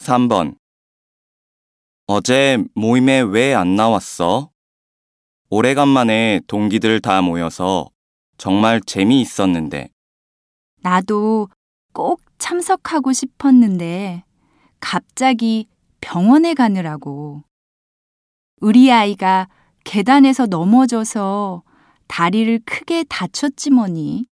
3번. 어제 모임에 왜 안 나왔어? 오래간만에 동기들 다 모여서 정말 재미있었는데. 나도 꼭 참석하고 싶었는데 갑자기 병원에 가느라고. 우리 아이가 계단에서 넘어져서 다리를 크게 다쳤지 뭐니.